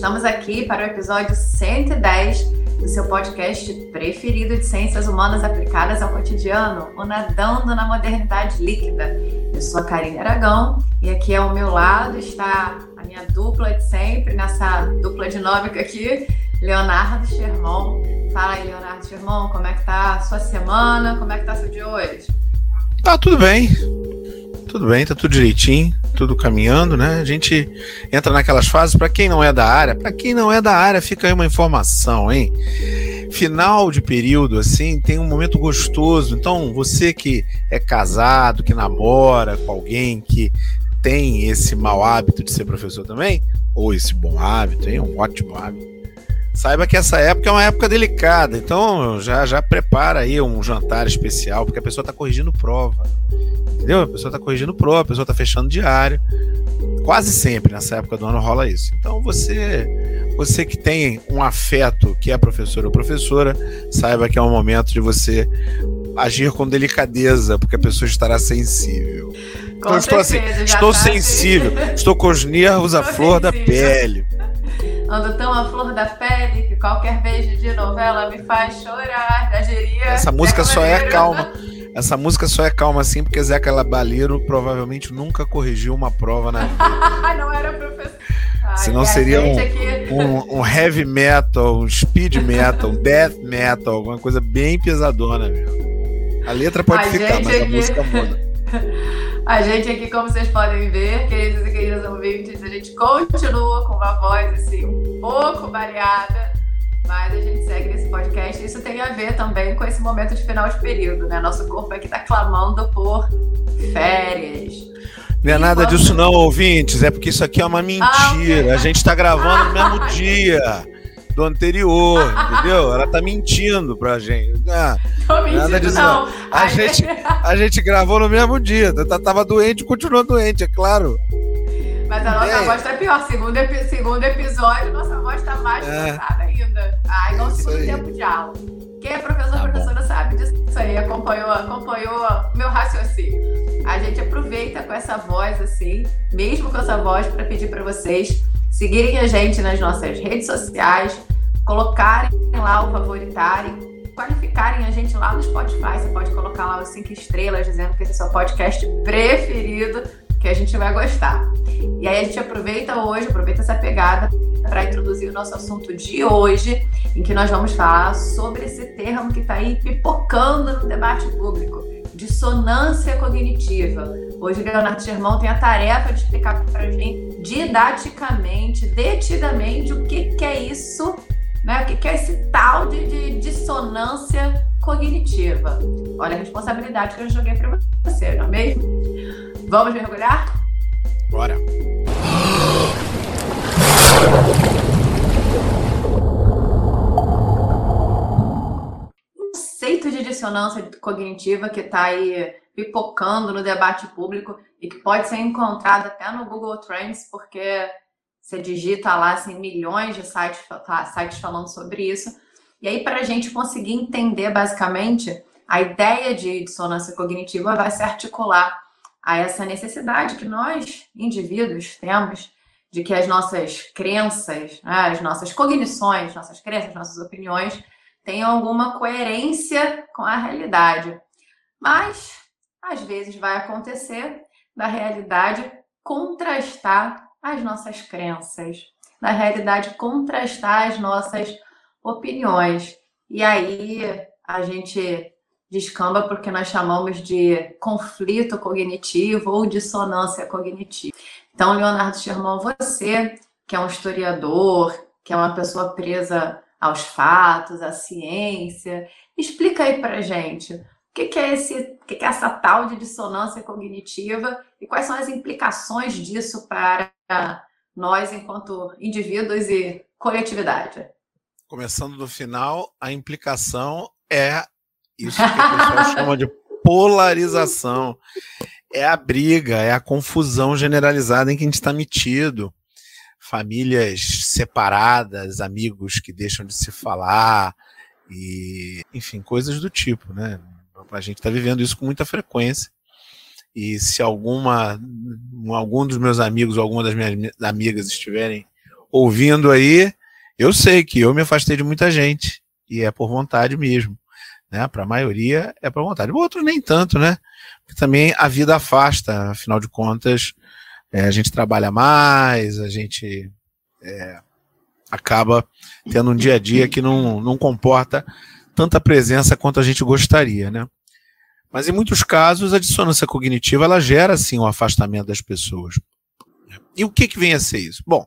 Estamos aqui para o episódio 110 do seu podcast preferido de ciências humanas aplicadas ao cotidiano, o Nadando na Modernidade Líquida. Eu sou a Karine Aragão e aqui ao meu lado está a minha dupla de sempre, nessa dupla dinâmica aqui, Leonardo Sherman. Fala aí, Leonardo Sherman, como é que tá a sua semana? Como é que tá seu dia hoje? Tá tudo bem. Tudo bem, tá tudo direitinho, tudo caminhando, né? A gente entra naquelas fases, para quem não é da área, para quem não é da área, fica aí uma informação, hein? Final de período, assim, tem um momento gostoso. Então, você que é casado, que namora com alguém que tem esse mau hábito de ser professor também, ou esse bom hábito, hein? Um ótimo hábito. Saiba que essa época é uma época delicada, então já já prepara aí um jantar especial, porque a pessoa está corrigindo prova Entendeu? A pessoa está corrigindo pro, a pessoa está fechando diário. Quase sempre nessa época do ano rola isso. Então você, você que tem um afeto que é professor ou professora, saiba que é um momento de você agir com delicadeza, porque a pessoa estará sensível. Com então, estou assim, estou tá sensível, assim. estou com os nervos à flor sensível. da pele. Ando tão à flor da pele que qualquer beijo de novela me faz chorar. Da geria, Essa música só é calma. Essa música só é calma assim porque Zeca Labaleiro provavelmente nunca corrigiu uma prova na vida. não era professor. Senão seria um, aqui... um, um, heavy metal, um speed metal, um death metal, alguma coisa bem pesadona, meu. A letra pode a ficar, mas aqui... a música muda. A gente aqui, como vocês podem ver, queridos e queridas ouvintes, a gente continua com uma voz assim um pouco variada mas a gente segue nesse podcast. Isso tem a ver também com esse momento de final de período, né? Nosso corpo aqui tá clamando por férias. Não é nada disso não, ouvintes. É porque isso aqui é uma mentira. Ah, a gente tá gravando no mesmo dia do anterior, entendeu? Ela tá mentindo pra gente. Ah, Tô mentindo, nada disso não. não. A, gente, a gente gravou no mesmo dia. Tava doente e continuou doente, é claro. Mas a nossa é. voz tá pior. Segundo, segundo episódio, nossa voz tá mais é. cansada ainda. Ai, não é segundo tempo de aula. Quem é professor tá professora bom. sabe disso aí, acompanhou, acompanhou meu raciocínio. A gente aproveita com essa voz assim, mesmo com essa voz, para pedir para vocês seguirem a gente nas nossas redes sociais, colocarem lá o favoritarem, qualificarem a gente lá no Spotify. Você pode colocar lá os cinco estrelas dizendo que esse é o seu podcast preferido que a gente vai gostar. E aí a gente aproveita hoje, aproveita essa pegada para introduzir o nosso assunto de hoje, em que nós vamos falar sobre esse termo que está aí pipocando no debate público, dissonância cognitiva. Hoje, Leonardo Germão tem a tarefa de explicar para a gente didaticamente, detidamente, o que, que é isso, né? o que, que é esse tal de, de dissonância cognitiva. Olha a responsabilidade que eu joguei para você, não é mesmo? Vamos mergulhar? Bora! Conceito de dissonância cognitiva que está aí pipocando no debate público e que pode ser encontrado até no Google Trends, porque você digita lá assim, milhões de sites, tá, sites falando sobre isso. E aí, para a gente conseguir entender basicamente, a ideia de dissonância cognitiva vai se articular a essa necessidade que nós, indivíduos, temos de que as nossas crenças, né, as nossas cognições, nossas crenças, nossas opiniões tenham alguma coerência com a realidade. Mas, às vezes, vai acontecer da realidade contrastar as nossas crenças, da realidade contrastar as nossas opiniões. E aí a gente descamba porque nós chamamos de conflito cognitivo ou dissonância cognitiva. Então, Leonardo Sherman, você, que é um historiador, que é uma pessoa presa aos fatos, à ciência, explica aí para gente o que, é esse, o que, é essa tal de dissonância cognitiva e quais são as implicações disso para nós enquanto indivíduos e coletividade. Começando do final, a implicação é isso que o pessoal chama de polarização. É a briga, é a confusão generalizada em que a gente está metido. Famílias separadas, amigos que deixam de se falar, e enfim, coisas do tipo, né? A gente está vivendo isso com muita frequência. E se alguma, algum dos meus amigos ou alguma das minhas amigas estiverem ouvindo aí, eu sei que eu me afastei de muita gente e é por vontade mesmo, né? Para a maioria é por vontade, outros nem tanto, né? Porque também a vida afasta, afinal de contas, é, a gente trabalha mais, a gente é, acaba tendo um dia a dia que não, não comporta tanta presença quanto a gente gostaria, né? Mas em muitos casos a dissonância cognitiva ela gera o um afastamento das pessoas. E o que, que vem a ser isso? Bom,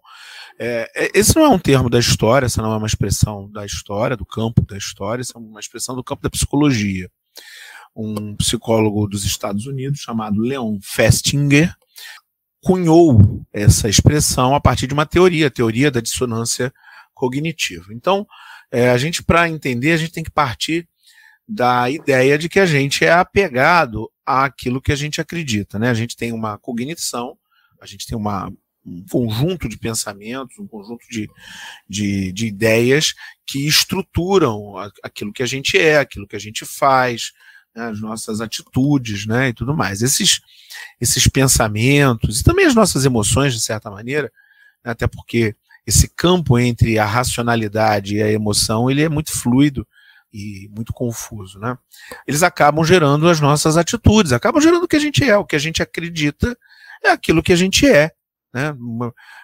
é, é, esse não é um termo da história, essa não é uma expressão da história, do campo da história, essa é uma expressão do campo da psicologia. Um psicólogo dos Estados Unidos chamado Leon Festinger cunhou essa expressão a partir de uma teoria, a teoria da dissonância cognitiva. Então, é, a gente, para entender, a gente tem que partir da ideia de que a gente é apegado àquilo que a gente acredita. Né? A gente tem uma cognição, a gente tem uma, um conjunto de pensamentos, um conjunto de, de, de ideias que estruturam aquilo que a gente é, aquilo que a gente faz, as nossas atitudes, né, e tudo mais. Esses, esses pensamentos e também as nossas emoções, de certa maneira, né, até porque esse campo entre a racionalidade e a emoção, ele é muito fluido e muito confuso, né? Eles acabam gerando as nossas atitudes, acabam gerando o que a gente é, o que a gente acredita é aquilo que a gente é, né?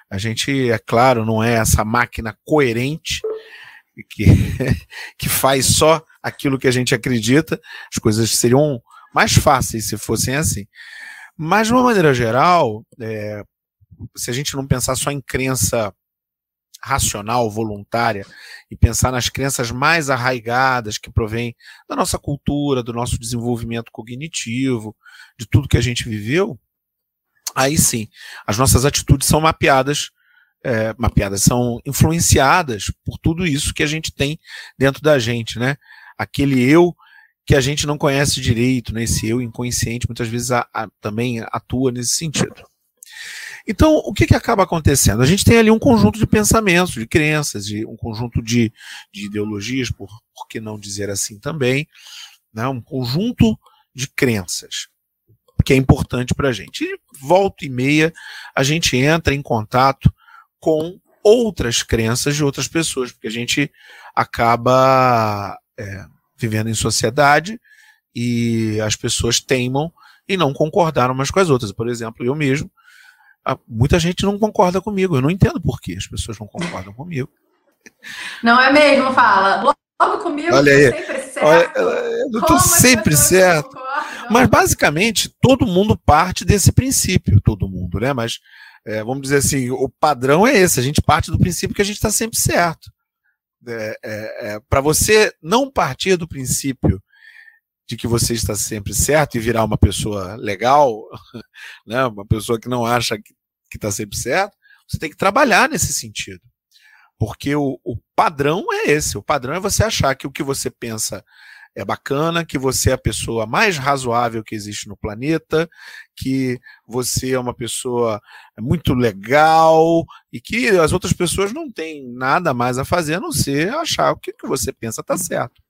A gente, é claro, não é essa máquina coerente que, que faz só aquilo que a gente acredita, as coisas seriam mais fáceis se fossem assim. Mas, de uma maneira geral, é, se a gente não pensar só em crença racional, voluntária, e pensar nas crenças mais arraigadas que provêm da nossa cultura, do nosso desenvolvimento cognitivo, de tudo que a gente viveu, aí sim, as nossas atitudes são mapeadas é, mapeadas, são influenciadas por tudo isso que a gente tem dentro da gente, né? Aquele eu que a gente não conhece direito, né? Esse eu inconsciente muitas vezes a, a, também atua nesse sentido. Então, o que, que acaba acontecendo? A gente tem ali um conjunto de pensamentos, de crenças, de um conjunto de, de ideologias, por, por que não dizer assim também, né? um conjunto de crenças que é importante para a gente. E volta e meia a gente entra em contato com outras crenças de outras pessoas, porque a gente acaba é, vivendo em sociedade e as pessoas teimam e não concordaram umas com as outras. Por exemplo, eu mesmo, muita gente não concorda comigo, eu não entendo por que as pessoas não concordam comigo. Não é mesmo, fala. Logo comigo, Olha aí. sempre certo. Olha, eu estou sempre certo. Mas basicamente todo mundo parte desse princípio, todo mundo, né? Mas é, vamos dizer assim, o padrão é esse, a gente parte do princípio que a gente está sempre certo. É, é, é Para você não partir do princípio de que você está sempre certo e virar uma pessoa legal, né, uma pessoa que não acha que está sempre certo, você tem que trabalhar nesse sentido. Porque o, o padrão é esse: o padrão é você achar que o que você pensa é bacana, que você é a pessoa mais razoável que existe no planeta, que você é uma pessoa muito legal e que as outras pessoas não têm nada mais a fazer a não ser achar o que, que você pensa tá certo.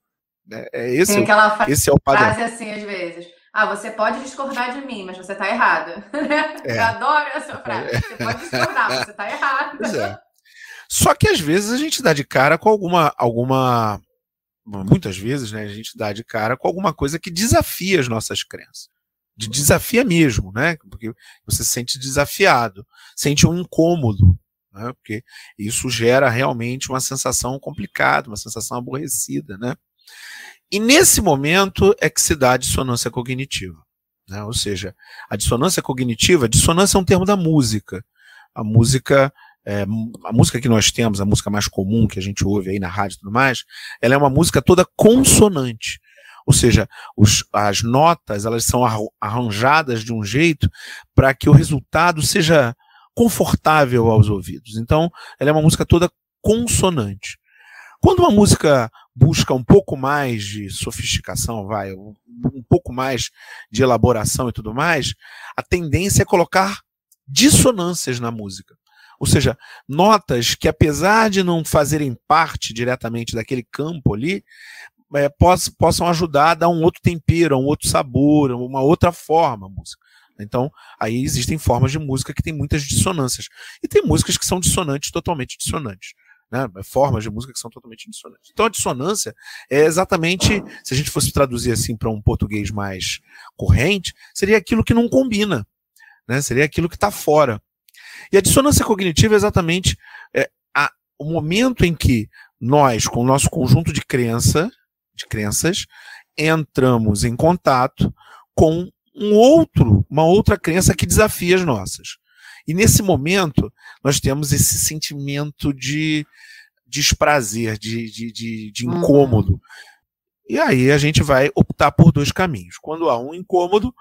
É, é esse, Tem aquela esse é o padrão. frase assim às vezes. Ah, você pode discordar de mim, mas você está errado. É. Eu adoro essa frase. Você pode discordar, mas você está errado. É. Só que às vezes a gente dá de cara com alguma, alguma muitas vezes, né, a gente dá de cara com alguma coisa que desafia as nossas crenças. De desafia mesmo, né? Porque você se sente desafiado, sente um incômodo, né? Porque isso gera realmente uma sensação complicada, uma sensação aborrecida, né? E nesse momento é que se dá a dissonância cognitiva. Né? Ou seja, a dissonância cognitiva, dissonância é um termo da música. A música é, a música que nós temos, a música mais comum que a gente ouve aí na rádio e tudo mais, ela é uma música toda consonante. Ou seja, os, as notas elas são arranjadas de um jeito para que o resultado seja confortável aos ouvidos. Então, ela é uma música toda consonante. Quando uma música busca um pouco mais de sofisticação, vai, um, um pouco mais de elaboração e tudo mais, a tendência é colocar dissonâncias na música. Ou seja, notas que, apesar de não fazerem parte diretamente daquele campo ali, é, possam, ajudar a dar um outro tempero, um outro sabor, uma outra forma à música. Então, aí existem formas de música que tem muitas dissonâncias. E tem músicas que são dissonantes, totalmente dissonantes. Né? Formas de música que são totalmente dissonantes. Então, a dissonância é exatamente, se a gente fosse traduzir assim para um português mais corrente, seria aquilo que não combina. Né? Seria aquilo que está fora. E a dissonância cognitiva é exatamente é, a, o momento em que nós, com o nosso conjunto de crença, de crenças, entramos em contato com um outro, uma outra crença que desafia as nossas. E nesse momento, nós temos esse sentimento de desprazer, de, de, de, de uhum. incômodo. E aí a gente vai optar por dois caminhos. Quando há um incômodo,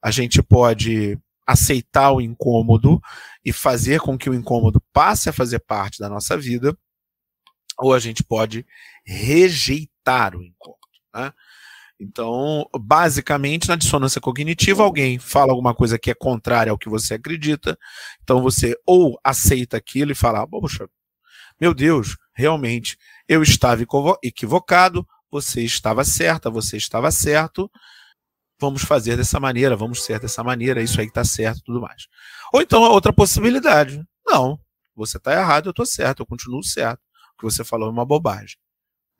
a gente pode aceitar o incômodo e fazer com que o incômodo passe a fazer parte da nossa vida, ou a gente pode rejeitar o incômodo. Né? Então, basicamente, na dissonância cognitiva, alguém fala alguma coisa que é contrária ao que você acredita, então você ou aceita aquilo e fala, poxa, meu Deus, realmente, eu estava equivocado, você estava certa, você estava certo, vamos fazer dessa maneira, vamos ser dessa maneira, isso aí está certo tudo mais. Ou então a outra possibilidade, não, você está errado, eu estou certo, eu continuo certo, o que você falou é uma bobagem.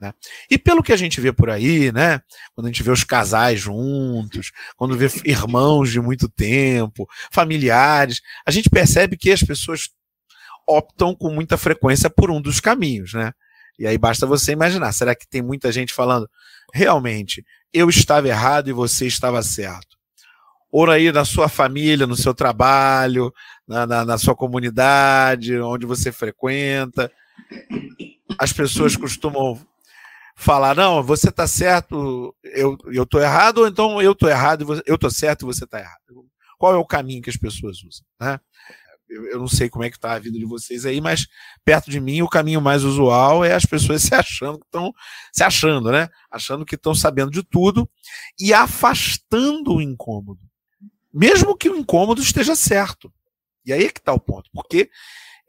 Né? E pelo que a gente vê por aí, né, quando a gente vê os casais juntos, quando vê irmãos de muito tempo, familiares, a gente percebe que as pessoas optam com muita frequência por um dos caminhos, né? E aí basta você imaginar, será que tem muita gente falando, realmente, eu estava errado e você estava certo? Ou aí na sua família, no seu trabalho, na, na, na sua comunidade, onde você frequenta, as pessoas costumam falar, não, você está certo, eu, tô errado, ou então eu tô errado, eu tô certo e você está errado. Qual é o caminho que as pessoas usam? Né? Eu, eu não sei como é que está a vida de vocês aí, mas perto de mim o caminho mais usual é as pessoas se achando que estão se achando, né? Achando que estão sabendo de tudo e afastando o incômodo. Mesmo que o incômodo esteja certo. E aí é que está o ponto. Porque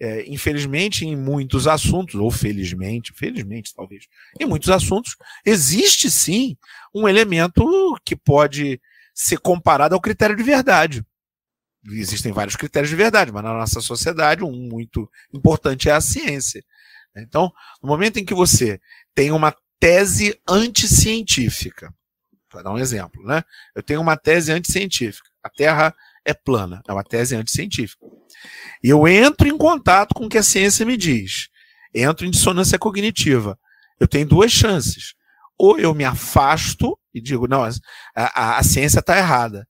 é, infelizmente, em muitos assuntos, ou felizmente, felizmente talvez, em muitos assuntos, existe sim um elemento que pode ser comparado ao critério de verdade. Existem vários critérios de verdade, mas na nossa sociedade, um muito importante é a ciência. Então, no momento em que você tem uma tese anticientífica, para dar um exemplo, né? Eu tenho uma tese anticientífica. A Terra é plana, é uma tese anticientífica. E eu entro em contato com o que a ciência me diz. Entro em dissonância cognitiva. Eu tenho duas chances. Ou eu me afasto e digo, não, a, a, a ciência está errada.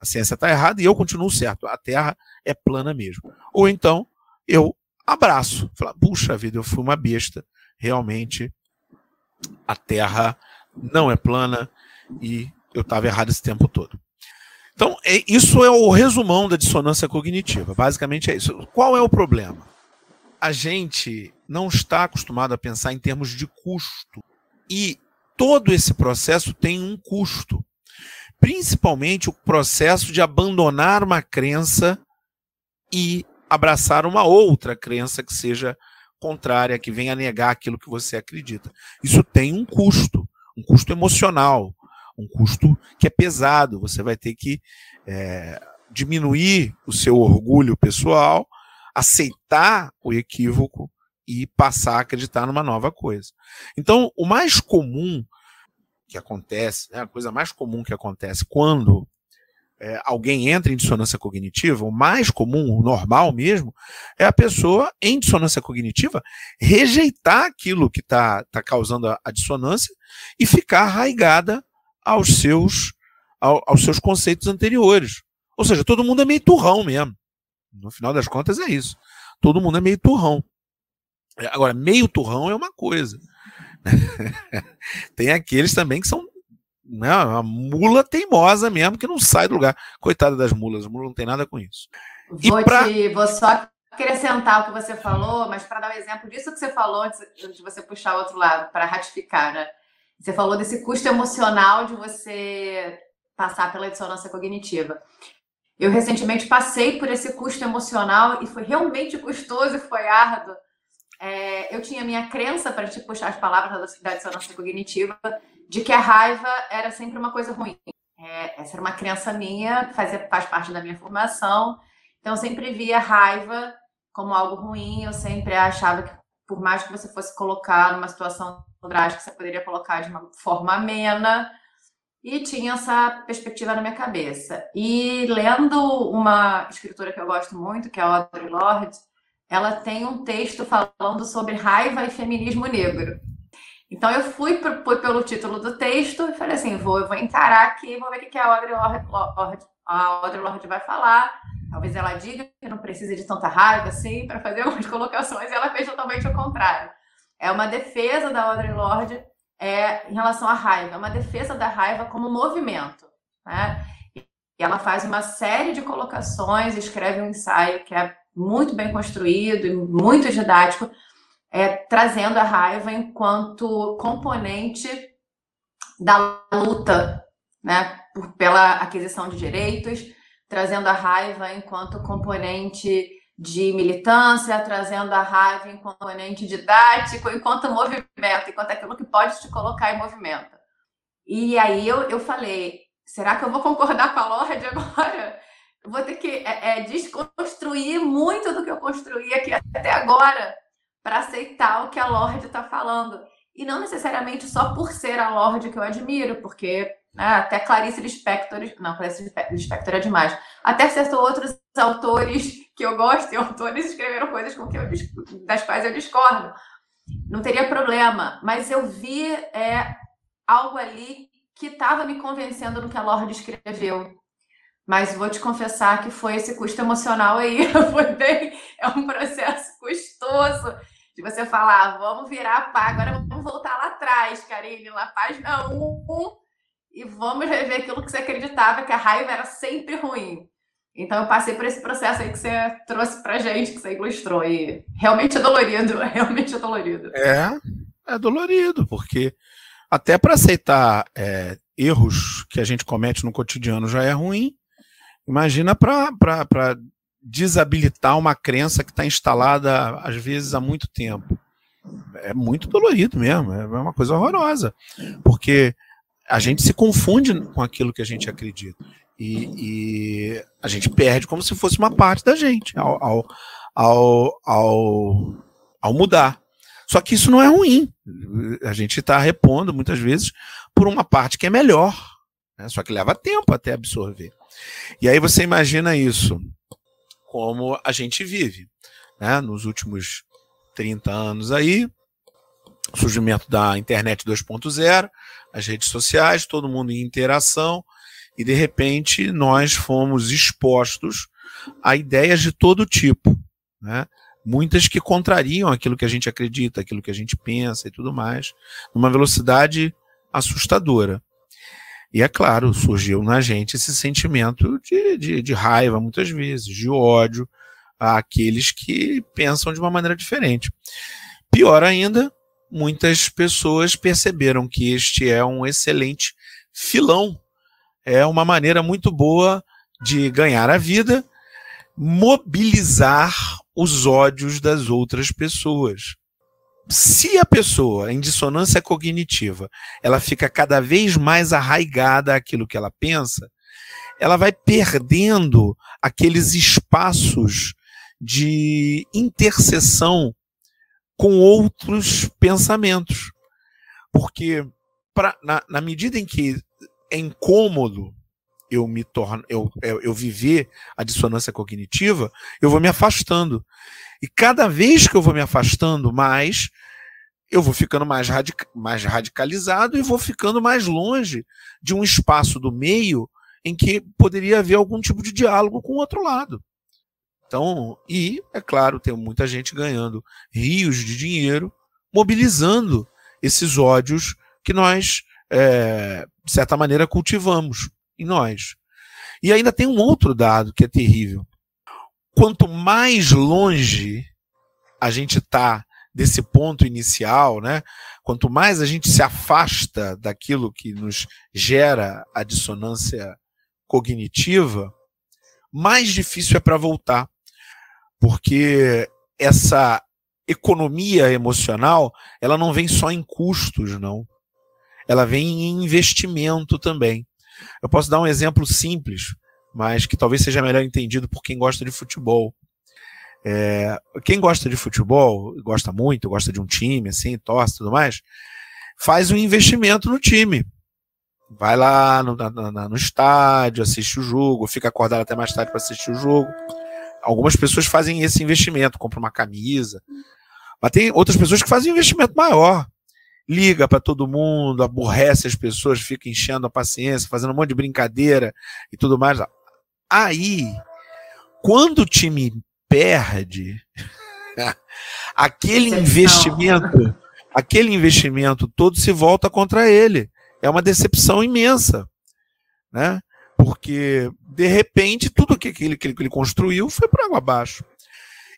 A ciência está errada e eu continuo certo. A Terra é plana mesmo. Ou então eu abraço. Falo, puxa vida, eu fui uma besta. Realmente, a Terra não é plana e eu estava errado esse tempo todo. Então, é, isso é o resumão da dissonância cognitiva. Basicamente é isso. Qual é o problema? A gente não está acostumado a pensar em termos de custo. E todo esse processo tem um custo. Principalmente o processo de abandonar uma crença e abraçar uma outra crença que seja contrária, que venha negar aquilo que você acredita. Isso tem um custo, um custo emocional, um custo que é pesado. Você vai ter que é, diminuir o seu orgulho pessoal, aceitar o equívoco e passar a acreditar numa nova coisa. Então, o mais comum que acontece, né, a coisa mais comum que acontece quando é, alguém entra em dissonância cognitiva, o mais comum, o normal mesmo, é a pessoa em dissonância cognitiva rejeitar aquilo que está tá causando a, a, dissonância e ficar arraigada aos seus, ao, aos seus conceitos anteriores. Ou seja, todo mundo é meio turrão mesmo. No final das contas é isso. Todo mundo é meio turrão. Agora, meio turrão é uma coisa. Tem aqueles também que são né, uma mula teimosa mesmo, que não sai do lugar. Coitada das mulas, a mula não tem nada com isso. Vou, pra... te, vou só acrescentar o que você falou, mas para dar um exemplo disso que você falou, antes de você puxar o outro lado, para ratificar, né? Você falou desse custo emocional de você passar pela dissonância cognitiva. Eu recentemente passei por esse custo emocional e foi realmente custoso e foi árduo. É, eu tinha minha crença, para te puxar as palavras da dissonância cognitiva, de que a raiva era sempre uma coisa ruim. É, essa era uma crença minha, fazia, faz parte da minha formação. Então, eu sempre via raiva como algo ruim. Eu sempre achava que, por mais que você fosse colocar numa situação drástica, você poderia colocar de uma forma amena. E tinha essa perspectiva na minha cabeça. E lendo uma escritora que eu gosto muito, que é a Audre Lorde, ela tem um texto falando sobre raiva e feminismo negro. Então eu fui, fui pelo título do texto e falei assim, vou, vou encarar aqui, vou ver o que a Audre Lorde, Audre Lorde vai falar. Talvez ela diga que não precisa de tanta raiva assim para fazer algumas colocações. E ela fez totalmente o contrário. É uma defesa da Audre Lorde é, em relação à raiva, é uma defesa da raiva como movimento. Né? E ela faz uma série de colocações, escreve um ensaio que é muito bem construído e muito didático, é, trazendo a raiva enquanto componente da luta né, por, pela aquisição de direitos, trazendo a raiva enquanto componente de militância, trazendo a raiva enquanto componente didático, enquanto movimento, enquanto aquilo que pode te colocar em movimento. E aí eu, eu falei, será que eu vou concordar com a Lorde agora? Vou ter que é, é, desconstruir muito do que eu construí aqui até agora para aceitar o que a Lorde está falando. E não necessariamente só por ser a Lorde que eu admiro, porque né, até Clarice Lispector, não, Clarice Lispector é demais. Até certos outros autores que eu gosto e autores escreveram coisas com que eu, das quais eu discordo. Não teria problema, mas eu vi é, algo ali que estava me convencendo no que a Lorde escreveu. Mas vou te confessar que foi esse custo emocional aí. foi bem. É um processo custoso de você falar, vamos virar pá, agora vamos voltar lá atrás, Karine, na página 1, e vamos rever aquilo que você acreditava que a raiva era sempre ruim. Então eu passei por esse processo aí que você trouxe pra gente, que você ilustrou. E realmente é dolorido, realmente é dolorido. É, é dolorido, porque até para aceitar é, erros que a gente comete no cotidiano já é ruim. Imagina para desabilitar uma crença que está instalada, às vezes, há muito tempo. É muito dolorido mesmo, é uma coisa horrorosa, porque a gente se confunde com aquilo que a gente acredita. E, e a gente perde como se fosse uma parte da gente ao, ao, ao, ao, ao mudar. Só que isso não é ruim. A gente está repondo muitas vezes por uma parte que é melhor. Né? Só que leva tempo até absorver. E aí você imagina isso como a gente vive. Né? Nos últimos 30 anos aí, surgimento da internet 2.0, as redes sociais, todo mundo em interação, e de repente nós fomos expostos a ideias de todo tipo, né? muitas que contrariam aquilo que a gente acredita, aquilo que a gente pensa e tudo mais, numa velocidade assustadora. E é claro, surgiu na gente esse sentimento de, de, de raiva, muitas vezes, de ódio àqueles que pensam de uma maneira diferente. Pior ainda, muitas pessoas perceberam que este é um excelente filão, é uma maneira muito boa de ganhar a vida, mobilizar os ódios das outras pessoas se a pessoa em dissonância cognitiva ela fica cada vez mais arraigada àquilo que ela pensa, ela vai perdendo aqueles espaços de interseção com outros pensamentos. Porque pra, na, na medida em que é incômodo eu me torno, eu, eu, eu viver a dissonância cognitiva, eu vou me afastando. E cada vez que eu vou me afastando mais, eu vou ficando mais, radica mais radicalizado e vou ficando mais longe de um espaço do meio em que poderia haver algum tipo de diálogo com o outro lado. Então, e, é claro, tem muita gente ganhando rios de dinheiro, mobilizando esses ódios que nós, é, de certa maneira, cultivamos em nós. E ainda tem um outro dado que é terrível quanto mais longe a gente está desse ponto inicial, né? Quanto mais a gente se afasta daquilo que nos gera a dissonância cognitiva, mais difícil é para voltar. Porque essa economia emocional, ela não vem só em custos, não. Ela vem em investimento também. Eu posso dar um exemplo simples, mas que talvez seja melhor entendido por quem gosta de futebol. É, quem gosta de futebol, gosta muito, gosta de um time, assim, torce e tudo mais, faz um investimento no time. Vai lá no, no, no estádio, assiste o jogo, fica acordado até mais tarde para assistir o jogo. Algumas pessoas fazem esse investimento, compram uma camisa. Mas tem outras pessoas que fazem um investimento maior. Liga para todo mundo, aborrece as pessoas, fica enchendo a paciência, fazendo um monte de brincadeira e tudo mais. Aí, quando o time perde, aquele investimento, aquele investimento todo se volta contra ele. É uma decepção imensa, né? Porque de repente tudo que ele, que ele construiu foi para água abaixo.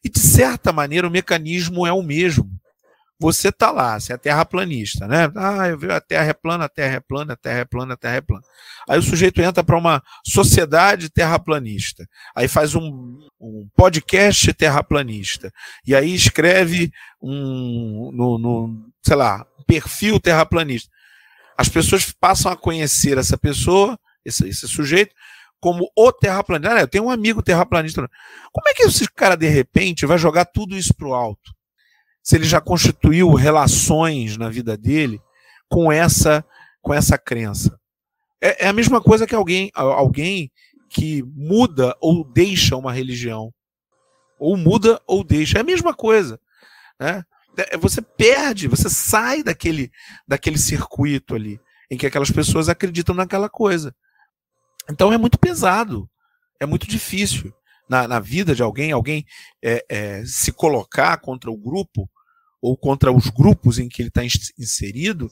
E de certa maneira o mecanismo é o mesmo. Você está lá, você é terraplanista, né? Ah, eu vi a Terra é plana, a Terra é plana, a Terra é plana, a Terra é plana. Aí o sujeito entra para uma sociedade terraplanista. Aí faz um, um, podcast terraplanista. E aí escreve um, no, no, sei lá, perfil terraplanista. As pessoas passam a conhecer essa pessoa, esse, esse sujeito, como o terraplanista. Ah, eu tenho um amigo terraplanista. Como é que esse cara, de repente, vai jogar tudo isso para o alto? Se ele já constituiu relações na vida dele com essa, com essa crença. É, é a mesma coisa que alguém, alguém que muda ou deixa uma religião. Ou muda ou deixa. É a mesma coisa. Né? É, você perde, você sai daquele, daquele circuito ali, em que aquelas pessoas acreditam naquela coisa. Então é muito pesado, é muito difícil na, na vida de alguém, alguém é, é, se colocar contra o grupo ou contra os grupos em que ele está inserido,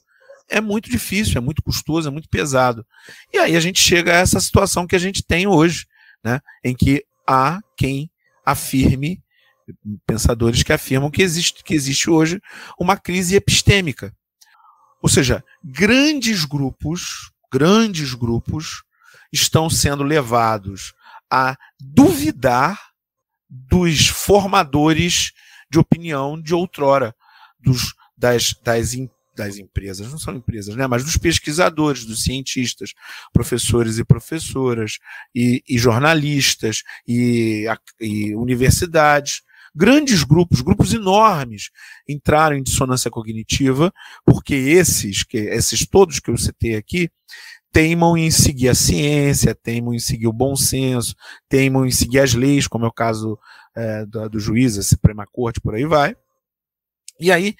é muito difícil, é muito custoso, é muito pesado. E aí a gente chega a essa situação que a gente tem hoje, né, em que há quem afirme, pensadores que afirmam que existe, que existe hoje uma crise epistêmica. Ou seja, grandes grupos, grandes grupos estão sendo levados a duvidar dos formadores de opinião de outrora, dos, das, das, das empresas, não são empresas, né, mas dos pesquisadores, dos cientistas, professores e professoras, e, e jornalistas, e, e universidades. Grandes grupos, grupos enormes, entraram em dissonância cognitiva, porque esses, que, esses todos que eu citei aqui, teimam em seguir a ciência, teimam em seguir o bom senso, teimam em seguir as leis, como é o caso é, do, do juiz, a Suprema Corte, por aí vai. E aí,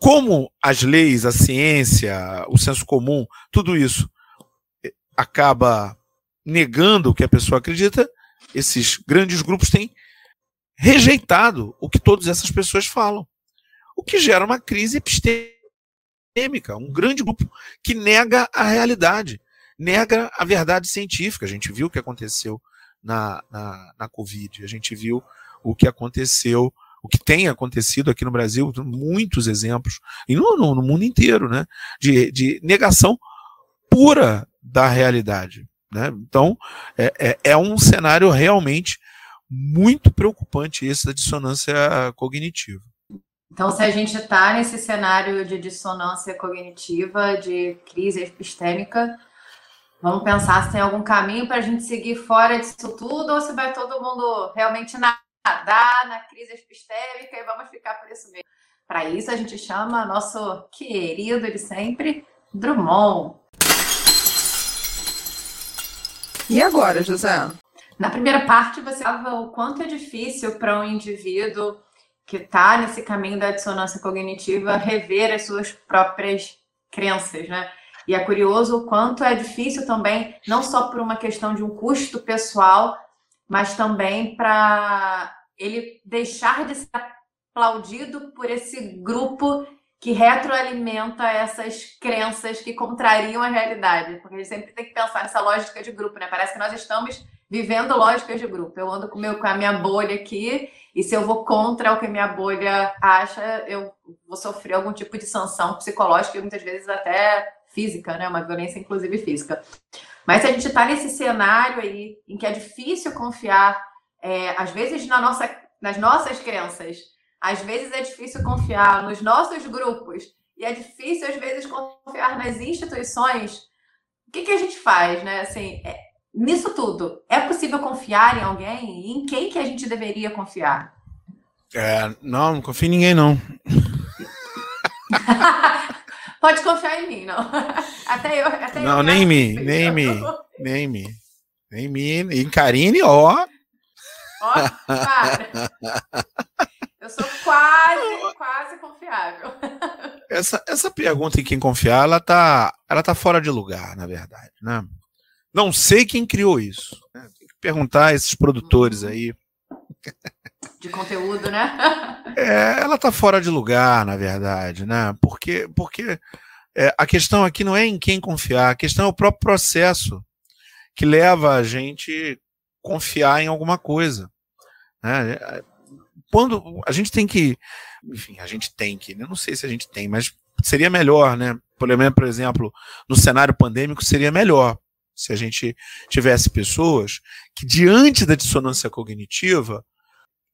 como as leis, a ciência, o senso comum, tudo isso eh, acaba negando o que a pessoa acredita, esses grandes grupos têm rejeitado o que todas essas pessoas falam. O que gera uma crise epistêmica acadêmica, um grande grupo que nega a realidade, nega a verdade científica. A gente viu o que aconteceu na, na, na Covid, a gente viu o que aconteceu, o que tem acontecido aqui no Brasil, muitos exemplos, e no, no, no mundo inteiro, né, de, de negação pura da realidade. Né? Então, é, é, é um cenário realmente muito preocupante esse da dissonância cognitiva. Então, se a gente está nesse cenário de dissonância cognitiva, de crise epistêmica, vamos pensar se tem algum caminho para a gente seguir fora disso tudo ou se vai todo mundo realmente nadar na crise epistêmica e vamos ficar por isso mesmo. Para isso, a gente chama nosso querido de sempre, Drummond. E agora, José? Na primeira parte, você falava o quanto é difícil para um indivíduo que está nesse caminho da dissonância cognitiva rever as suas próprias crenças, né? E é curioso o quanto é difícil também, não só por uma questão de um custo pessoal, mas também para ele deixar de ser aplaudido por esse grupo que retroalimenta essas crenças que contrariam a realidade. Porque a gente sempre tem que pensar nessa lógica de grupo, né? Parece que nós estamos vivendo lógicas de grupo. Eu ando com, meu, com a minha bolha aqui, e se eu vou contra o que minha bolha acha, eu vou sofrer algum tipo de sanção psicológica e muitas vezes até física, né? Uma violência, inclusive física. Mas se a gente está nesse cenário aí em que é difícil confiar, é, às vezes na nossa, nas nossas crenças, às vezes é difícil confiar nos nossos grupos, e é difícil, às vezes, confiar nas instituições o que, que a gente faz, né? Assim, é, nisso tudo, é possível confiar em alguém? Em quem que a gente deveria confiar? É, não, não confio em ninguém, não. Pode confiar em mim, não. Até eu. Até não, eu nem em mim, nem em mim, nem em mim. Nem em mim. Em Karine, ó. Ó, para. Eu sou quase, quase confiável. Essa, essa pergunta em quem confiar, ela tá, ela tá fora de lugar, na verdade, né? Não sei quem criou isso. Né? Tem que perguntar a esses produtores aí. De conteúdo, né? É, ela tá fora de lugar, na verdade, né? Porque, porque é, a questão aqui não é em quem confiar, a questão é o próprio processo que leva a gente confiar em alguma coisa. Né? Quando a gente tem que, enfim, a gente tem que, eu não sei se a gente tem, mas seria melhor, né? Por exemplo, no cenário pandêmico seria melhor se a gente tivesse pessoas que diante da dissonância cognitiva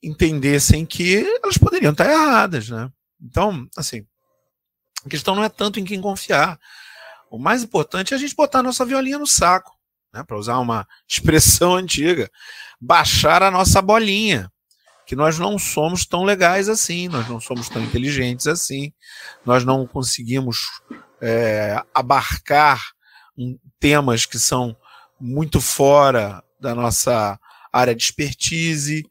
entendessem que elas poderiam estar erradas, né? Então, assim, a questão não é tanto em quem confiar. O mais importante é a gente botar a nossa violinha no saco, né? Para usar uma expressão antiga, baixar a nossa bolinha, que nós não somos tão legais assim, nós não somos tão inteligentes assim, nós não conseguimos é, abarcar um, temas que são muito fora da nossa área de expertise,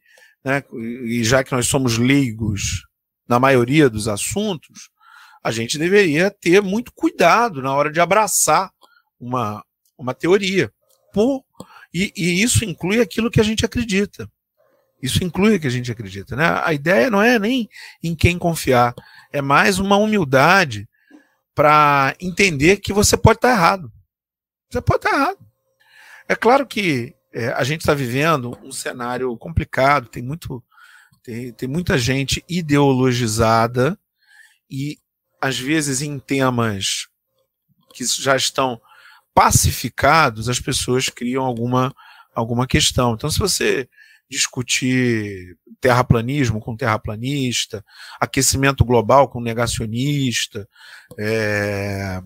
né? e já que nós somos leigos na maioria dos assuntos, a gente deveria ter muito cuidado na hora de abraçar uma, uma teoria. Por, e, e isso inclui aquilo que a gente acredita. Isso inclui o que a gente acredita. Né? A ideia não é nem em quem confiar, é mais uma humildade para entender que você pode estar errado. Você pode estar errado. É claro que é, a gente está vivendo um cenário complicado, tem, muito, tem, tem muita gente ideologizada e, às vezes, em temas que já estão pacificados, as pessoas criam alguma, alguma questão. Então, se você discutir terraplanismo com terraplanista, aquecimento global com negacionista, é,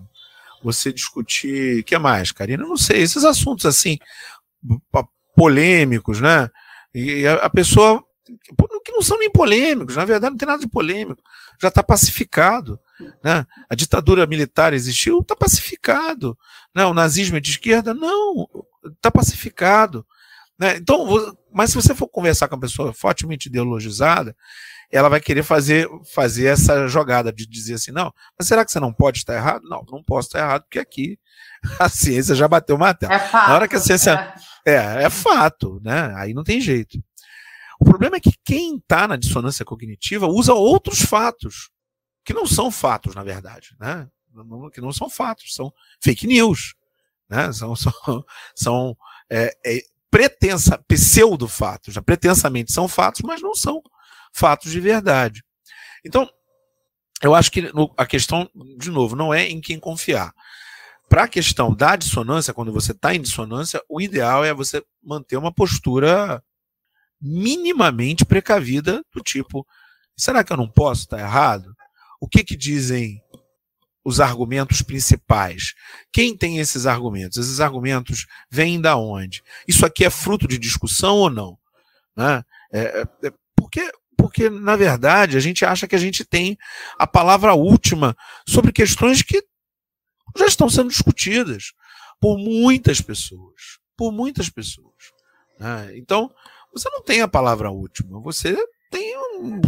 você discutir. O que mais, Karina? Não sei, esses assuntos assim, polêmicos, né? E a, pessoa. que não são nem polêmicos, na verdade não tem nada de polêmico, já está pacificado. Né? A ditadura militar existiu, está pacificado. Né? O nazismo é de esquerda? Não, está pacificado. Né? Então, mas se você for conversar com uma pessoa fortemente ideologizada, ela vai querer fazer, fazer essa jogada de dizer assim, não, mas será que você não pode estar errado? Não, não posso estar errado, porque aqui a ciência já bateu uma tela. É fato, Na hora que a ciência. É. é, é fato, né? Aí não tem jeito. O problema é que quem está na dissonância cognitiva usa outros fatos, que não são fatos, na verdade, né? Que não são fatos, são fake news. Né? São, são, são é, é, pretensa, pseudo-fatos. Né? Pretensamente são fatos, mas não são fatos de verdade. Então, eu acho que a questão, de novo, não é em quem confiar. Para a questão da dissonância, quando você está em dissonância, o ideal é você manter uma postura minimamente precavida, do tipo: será que eu não posso estar errado? O que, que dizem os argumentos principais? Quem tem esses argumentos? Esses argumentos vêm da onde? Isso aqui é fruto de discussão ou não? Né? É, é, é porque porque, na verdade, a gente acha que a gente tem a palavra última sobre questões que já estão sendo discutidas por muitas pessoas. Por muitas pessoas. Né? Então, você não tem a palavra última, você tem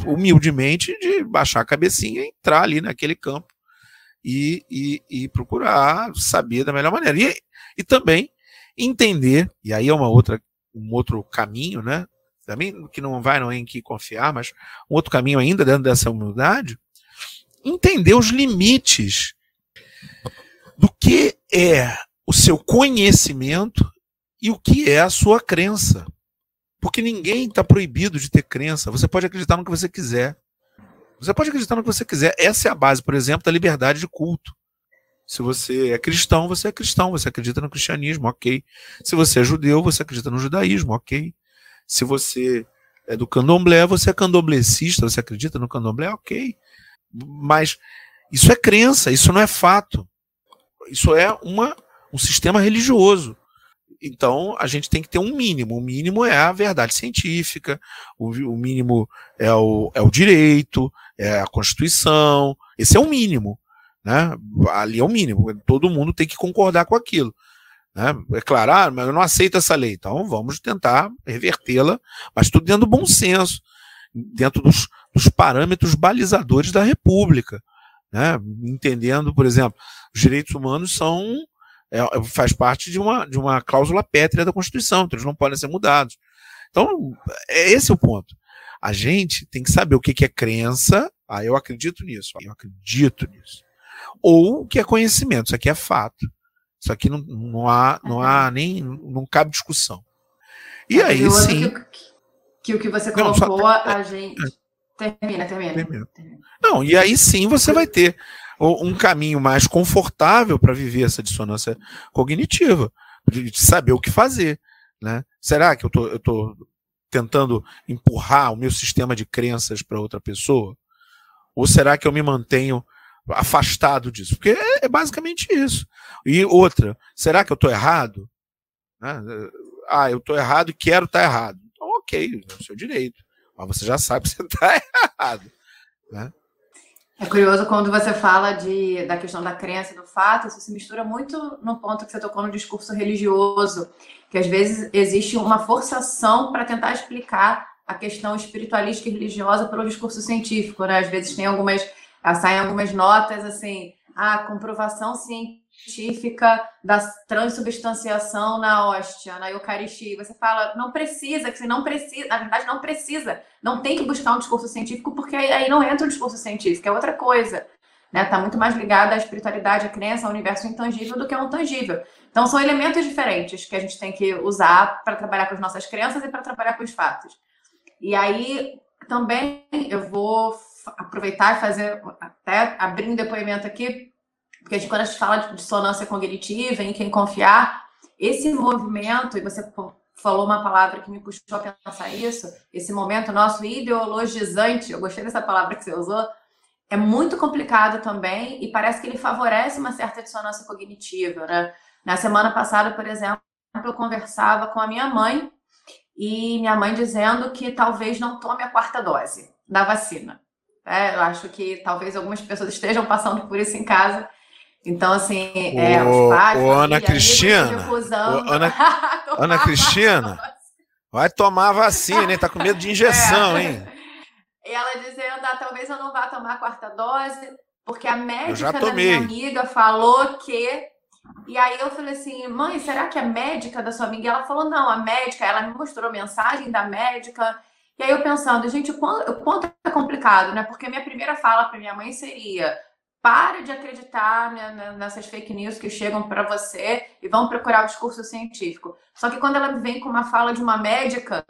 humildemente de baixar a cabecinha e entrar ali naquele campo e, e, e procurar saber da melhor maneira. E, e também entender, e aí é uma outra, um outro caminho, né? também que não vai não é em que confiar, mas um outro caminho ainda dentro dessa humildade, entender os limites do que é o seu conhecimento e o que é a sua crença. Porque ninguém está proibido de ter crença. Você pode acreditar no que você quiser. Você pode acreditar no que você quiser. Essa é a base, por exemplo, da liberdade de culto. Se você é cristão, você é cristão, você acredita no cristianismo, ok. Se você é judeu, você acredita no judaísmo, ok. Se você é do candomblé, você é candomblecista, você acredita no candomblé, ok. Mas isso é crença, isso não é fato. Isso é uma, um sistema religioso. Então, a gente tem que ter um mínimo. O mínimo é a verdade científica, o, o mínimo é o, é o direito, é a Constituição. Esse é o mínimo. Né? Ali é o mínimo. Todo mundo tem que concordar com aquilo. Né? É claro, ah, mas eu não aceito essa lei. Então, vamos tentar revertê-la, mas tudo dentro do bom senso, dentro dos, dos parâmetros balizadores da República. Né? Entendendo, por exemplo, os direitos humanos são é, é, faz parte de uma, de uma cláusula pétrea da Constituição, então eles não podem ser mudados. Então, é esse o ponto. A gente tem que saber o que, que é crença. Ah, eu acredito nisso. Eu acredito nisso. Ou o que é conhecimento. Isso aqui é fato. Isso aqui não, não há, não há nem. não cabe discussão. E é, aí sim. Que, que, o que você colocou, não, a gente. Termina, termina, termina. Não, e aí sim você vai ter um caminho mais confortável para viver essa dissonância cognitiva, de saber o que fazer. Né? Será que eu tô, estou tô tentando empurrar o meu sistema de crenças para outra pessoa? Ou será que eu me mantenho afastado disso? Porque é, é basicamente isso. E outra, será que eu estou errado? Né? Ah, eu estou errado e quero estar tá errado. Então, ok, é o seu direito. Mas você já sabe que você está errado. Né? É curioso quando você fala de, da questão da crença e do fato, isso se mistura muito no ponto que você tocou no discurso religioso, que às vezes existe uma forçação para tentar explicar a questão espiritualística e religiosa pelo discurso científico, né? Às vezes tem algumas, saem algumas notas assim, a ah, comprovação científica científica da transubstanciação na hóstia, na Eucaristia. Você fala, não precisa, que você não precisa, na verdade, não precisa. Não tem que buscar um discurso científico, porque aí não entra o discurso científico, é outra coisa. Né? Tá muito mais ligado à espiritualidade, à crença, ao universo intangível do que ao tangível. Então, são elementos diferentes que a gente tem que usar para trabalhar com as nossas crenças e para trabalhar com os fatos. E aí, também, eu vou aproveitar e fazer, até abrir um depoimento aqui, porque a gente, quando a gente fala de dissonância cognitiva, em quem confiar, esse movimento, e você falou uma palavra que me puxou a pensar isso, esse momento nosso ideologizante, eu gostei dessa palavra que você usou, é muito complicado também e parece que ele favorece uma certa dissonância cognitiva, né? Na semana passada, por exemplo, eu conversava com a minha mãe e minha mãe dizendo que talvez não tome a quarta dose da vacina. É, eu acho que talvez algumas pessoas estejam passando por isso em casa então, assim, é, o, os pais. Ana Cristina. O Ana, Ana Cristina. Vai tomar vacina, hein? Tá com medo de injeção, é. hein? E ela dizendo, ah, talvez eu não vá tomar a quarta dose, porque a médica da minha amiga falou que. E aí eu falei assim, mãe, será que a médica da sua amiga? E ela falou, não, a médica, ela me mostrou a mensagem da médica. E aí eu pensando, gente, o quanto, o quanto é complicado, né? Porque a minha primeira fala para minha mãe seria Pare de acreditar nessas fake news que chegam para você e vão procurar o discurso científico. Só que quando ela vem com uma fala de uma médica,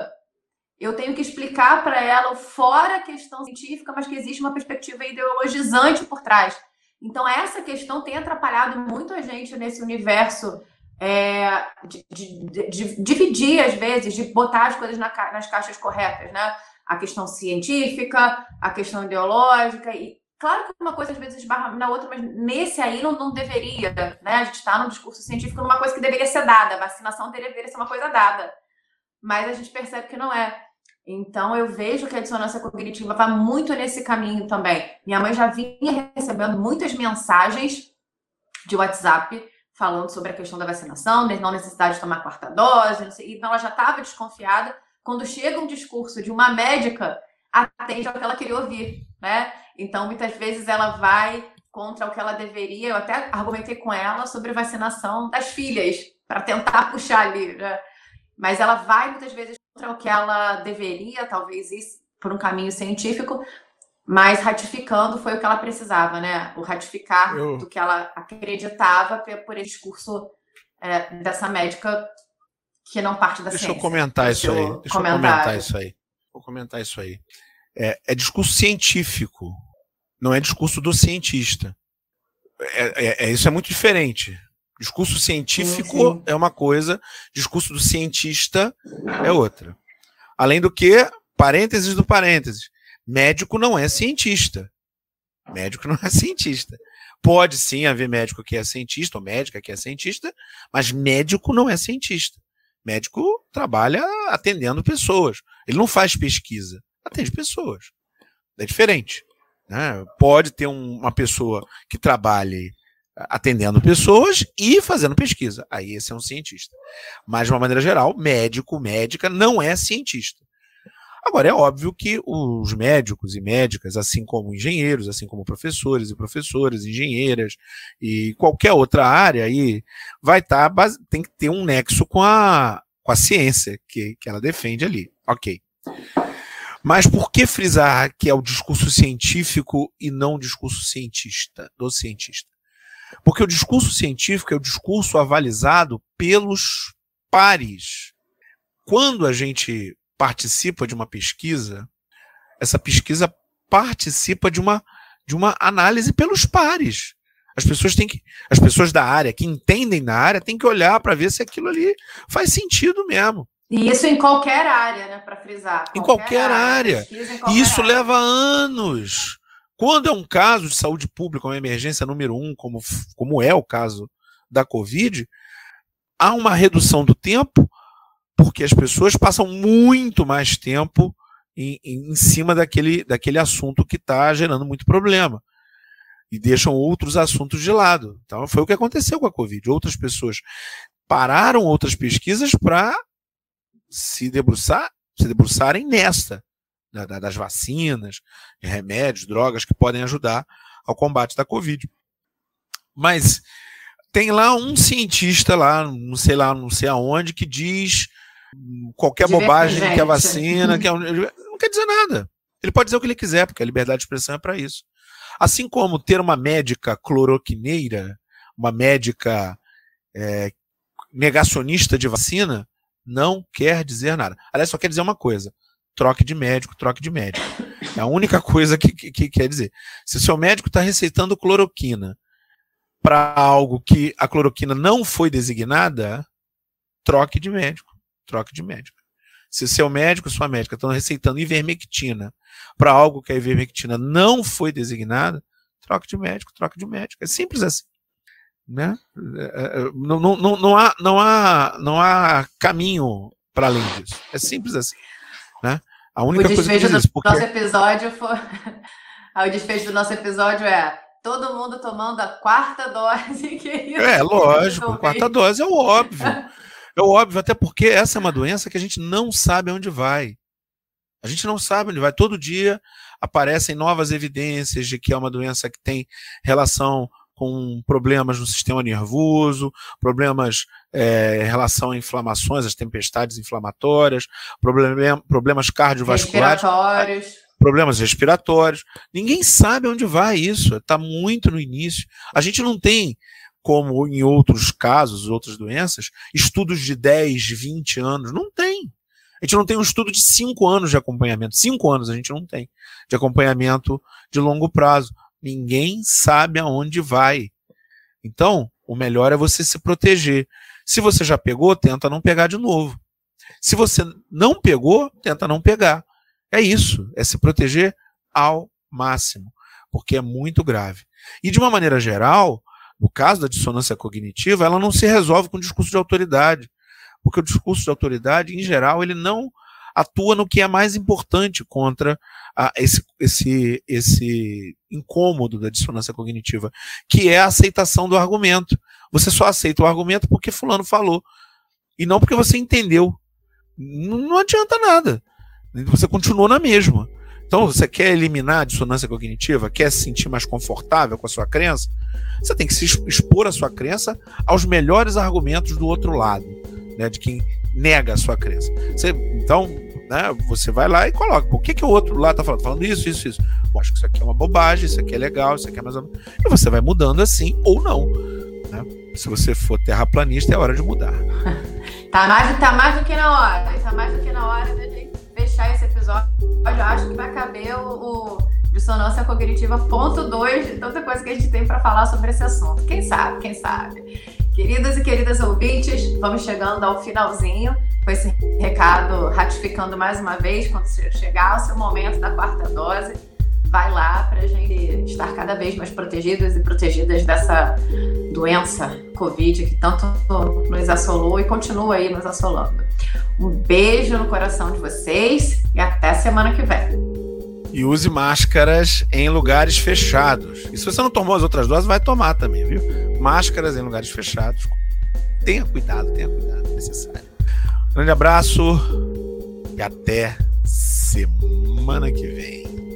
eu tenho que explicar para ela, fora a questão científica, mas que existe uma perspectiva ideologizante por trás. Então, essa questão tem atrapalhado muito a gente nesse universo é, de, de, de, de, dividir, às vezes, de botar as coisas na, nas caixas corretas, né? A questão científica, a questão ideológica, e Claro que uma coisa às vezes esbarra na outra, mas nesse aí não, não deveria, né? A gente está no discurso científico numa coisa que deveria ser dada, a vacinação deveria ser uma coisa dada, mas a gente percebe que não é. Então eu vejo que a dissonância cognitiva vai muito nesse caminho também. Minha mãe já vinha recebendo muitas mensagens de WhatsApp falando sobre a questão da vacinação, não necessidade de tomar quarta dose, sei, então ela já estava desconfiada. Quando chega um discurso de uma médica, atende ao que ela queria ouvir, né? Então, muitas vezes ela vai contra o que ela deveria. Eu até argumentei com ela sobre vacinação das filhas, para tentar puxar ali, né? Mas ela vai muitas vezes contra o que ela deveria, talvez isso por um caminho científico, mas ratificando foi o que ela precisava, né? O ratificar eu... do que ela acreditava por esse discurso é, dessa médica que não parte da Deixa ciência. Eu comentar isso aí. Deixa eu comentar isso aí. Vou comentar isso aí. É, é discurso científico, não é discurso do cientista. É, é, é isso é muito diferente. Discurso científico sim, sim. é uma coisa, discurso do cientista é outra. Além do que, parênteses do parênteses, médico não é cientista. Médico não é cientista. Pode sim haver médico que é cientista, ou médica que é cientista, mas médico não é cientista. Médico trabalha atendendo pessoas. Ele não faz pesquisa, atende pessoas. É diferente. Né? Pode ter um, uma pessoa que trabalhe atendendo pessoas e fazendo pesquisa. Aí esse é um cientista. Mas, de uma maneira geral, médico, médica não é cientista. Agora, é óbvio que os médicos e médicas, assim como engenheiros, assim como professores e professoras, engenheiras e qualquer outra área aí, vai estar, tá, tem que ter um nexo com a, com a ciência que, que ela defende ali. Ok. Mas por que frisar que é o discurso científico e não o discurso cientista, do cientista? Porque o discurso científico é o discurso avalizado pelos pares. Quando a gente participa de uma pesquisa, essa pesquisa participa de uma, de uma análise pelos pares. As pessoas têm que, as pessoas da área que entendem da área têm que olhar para ver se aquilo ali faz sentido mesmo. E isso em qualquer área, né, para frisar. Qualquer em qualquer área. área. Em qualquer e isso área. leva anos. Quando é um caso de saúde pública, uma emergência número um, como, como é o caso da Covid, há uma redução do tempo, porque as pessoas passam muito mais tempo em, em, em cima daquele, daquele assunto que está gerando muito problema. E deixam outros assuntos de lado. Então, foi o que aconteceu com a Covid. Outras pessoas pararam outras pesquisas para se debruçar, se debruçarem nesta da, da, das vacinas, remédios, drogas que podem ajudar ao combate da Covid. Mas tem lá um cientista lá, não sei lá, não sei aonde, que diz qualquer bobagem que a vacina, que é, não quer dizer nada. Ele pode dizer o que ele quiser, porque a liberdade de expressão é para isso. Assim como ter uma médica cloroquineira, uma médica é, negacionista de vacina, não quer dizer nada. Aliás, só quer dizer uma coisa: troque de médico, troque de médico. É a única coisa que, que, que quer dizer. Se o seu médico está receitando cloroquina para algo que a cloroquina não foi designada, troque de médico, troque de médico. Se seu médico, sua médica estão receitando ivermectina para algo que a ivermectina não foi designada, troque de médico, troque de médico. É simples assim. Né? É, é, não, não, não, não, há, não, há, não há caminho para além disso. É simples assim. Né? A única o desfecho coisa que do porque... nosso episódio foi. o desfecho do nosso episódio é todo mundo tomando a quarta dose. Que é, lógico, a quarta dose é o óbvio. É o óbvio, até porque essa é uma doença que a gente não sabe onde vai. A gente não sabe onde vai. Todo dia aparecem novas evidências de que é uma doença que tem relação com problemas no sistema nervoso, problemas é, em relação a inflamações, as tempestades inflamatórias, problem, problemas cardiovasculares. Respiratórios. Problemas respiratórios. Ninguém sabe onde vai isso, está muito no início. A gente não tem, como em outros casos, outras doenças, estudos de 10, 20 anos. Não tem. A gente não tem um estudo de 5 anos de acompanhamento. 5 anos a gente não tem de acompanhamento de longo prazo. Ninguém sabe aonde vai. Então, o melhor é você se proteger. Se você já pegou, tenta não pegar de novo. Se você não pegou, tenta não pegar. É isso, é se proteger ao máximo, porque é muito grave. E de uma maneira geral, no caso da dissonância cognitiva, ela não se resolve com o discurso de autoridade, porque o discurso de autoridade, em geral, ele não atua no que é mais importante contra a, esse, esse, esse incômodo da dissonância cognitiva, que é a aceitação do argumento. Você só aceita o argumento porque fulano falou, e não porque você entendeu. Não, não adianta nada. Você continuou na mesma. Então, você quer eliminar a dissonância cognitiva, quer se sentir mais confortável com a sua crença, você tem que se expor a sua crença aos melhores argumentos do outro lado, né, de quem nega a sua crença. Você, então, né, você vai lá e coloca. O que, que o outro lá está falando? Falando isso, isso, isso. Bom, acho que isso aqui é uma bobagem, isso aqui é legal, isso aqui é mais ou menos. E você vai mudando assim ou não. Né? Se você for terraplanista, é hora de mudar. tá, mais, tá mais do que na hora. Tá mais do que na hora da gente fechar esse episódio. Eu acho que vai caber o, o dissonância cognitiva ponto 2 de tanta coisa que a gente tem para falar sobre esse assunto. Quem sabe, quem sabe. Queridas e queridas ouvintes, vamos chegando ao finalzinho com esse recado ratificando mais uma vez, quando chegar o seu momento da quarta dose, vai lá para a gente estar cada vez mais protegidos e protegidas dessa doença Covid que tanto nos assolou e continua aí nos assolando. Um beijo no coração de vocês e até semana que vem. E use máscaras em lugares fechados. E se você não tomou as outras doses, vai tomar também, viu? Máscaras em lugares fechados. Tenha cuidado, tenha cuidado necessário. Grande abraço e até semana que vem.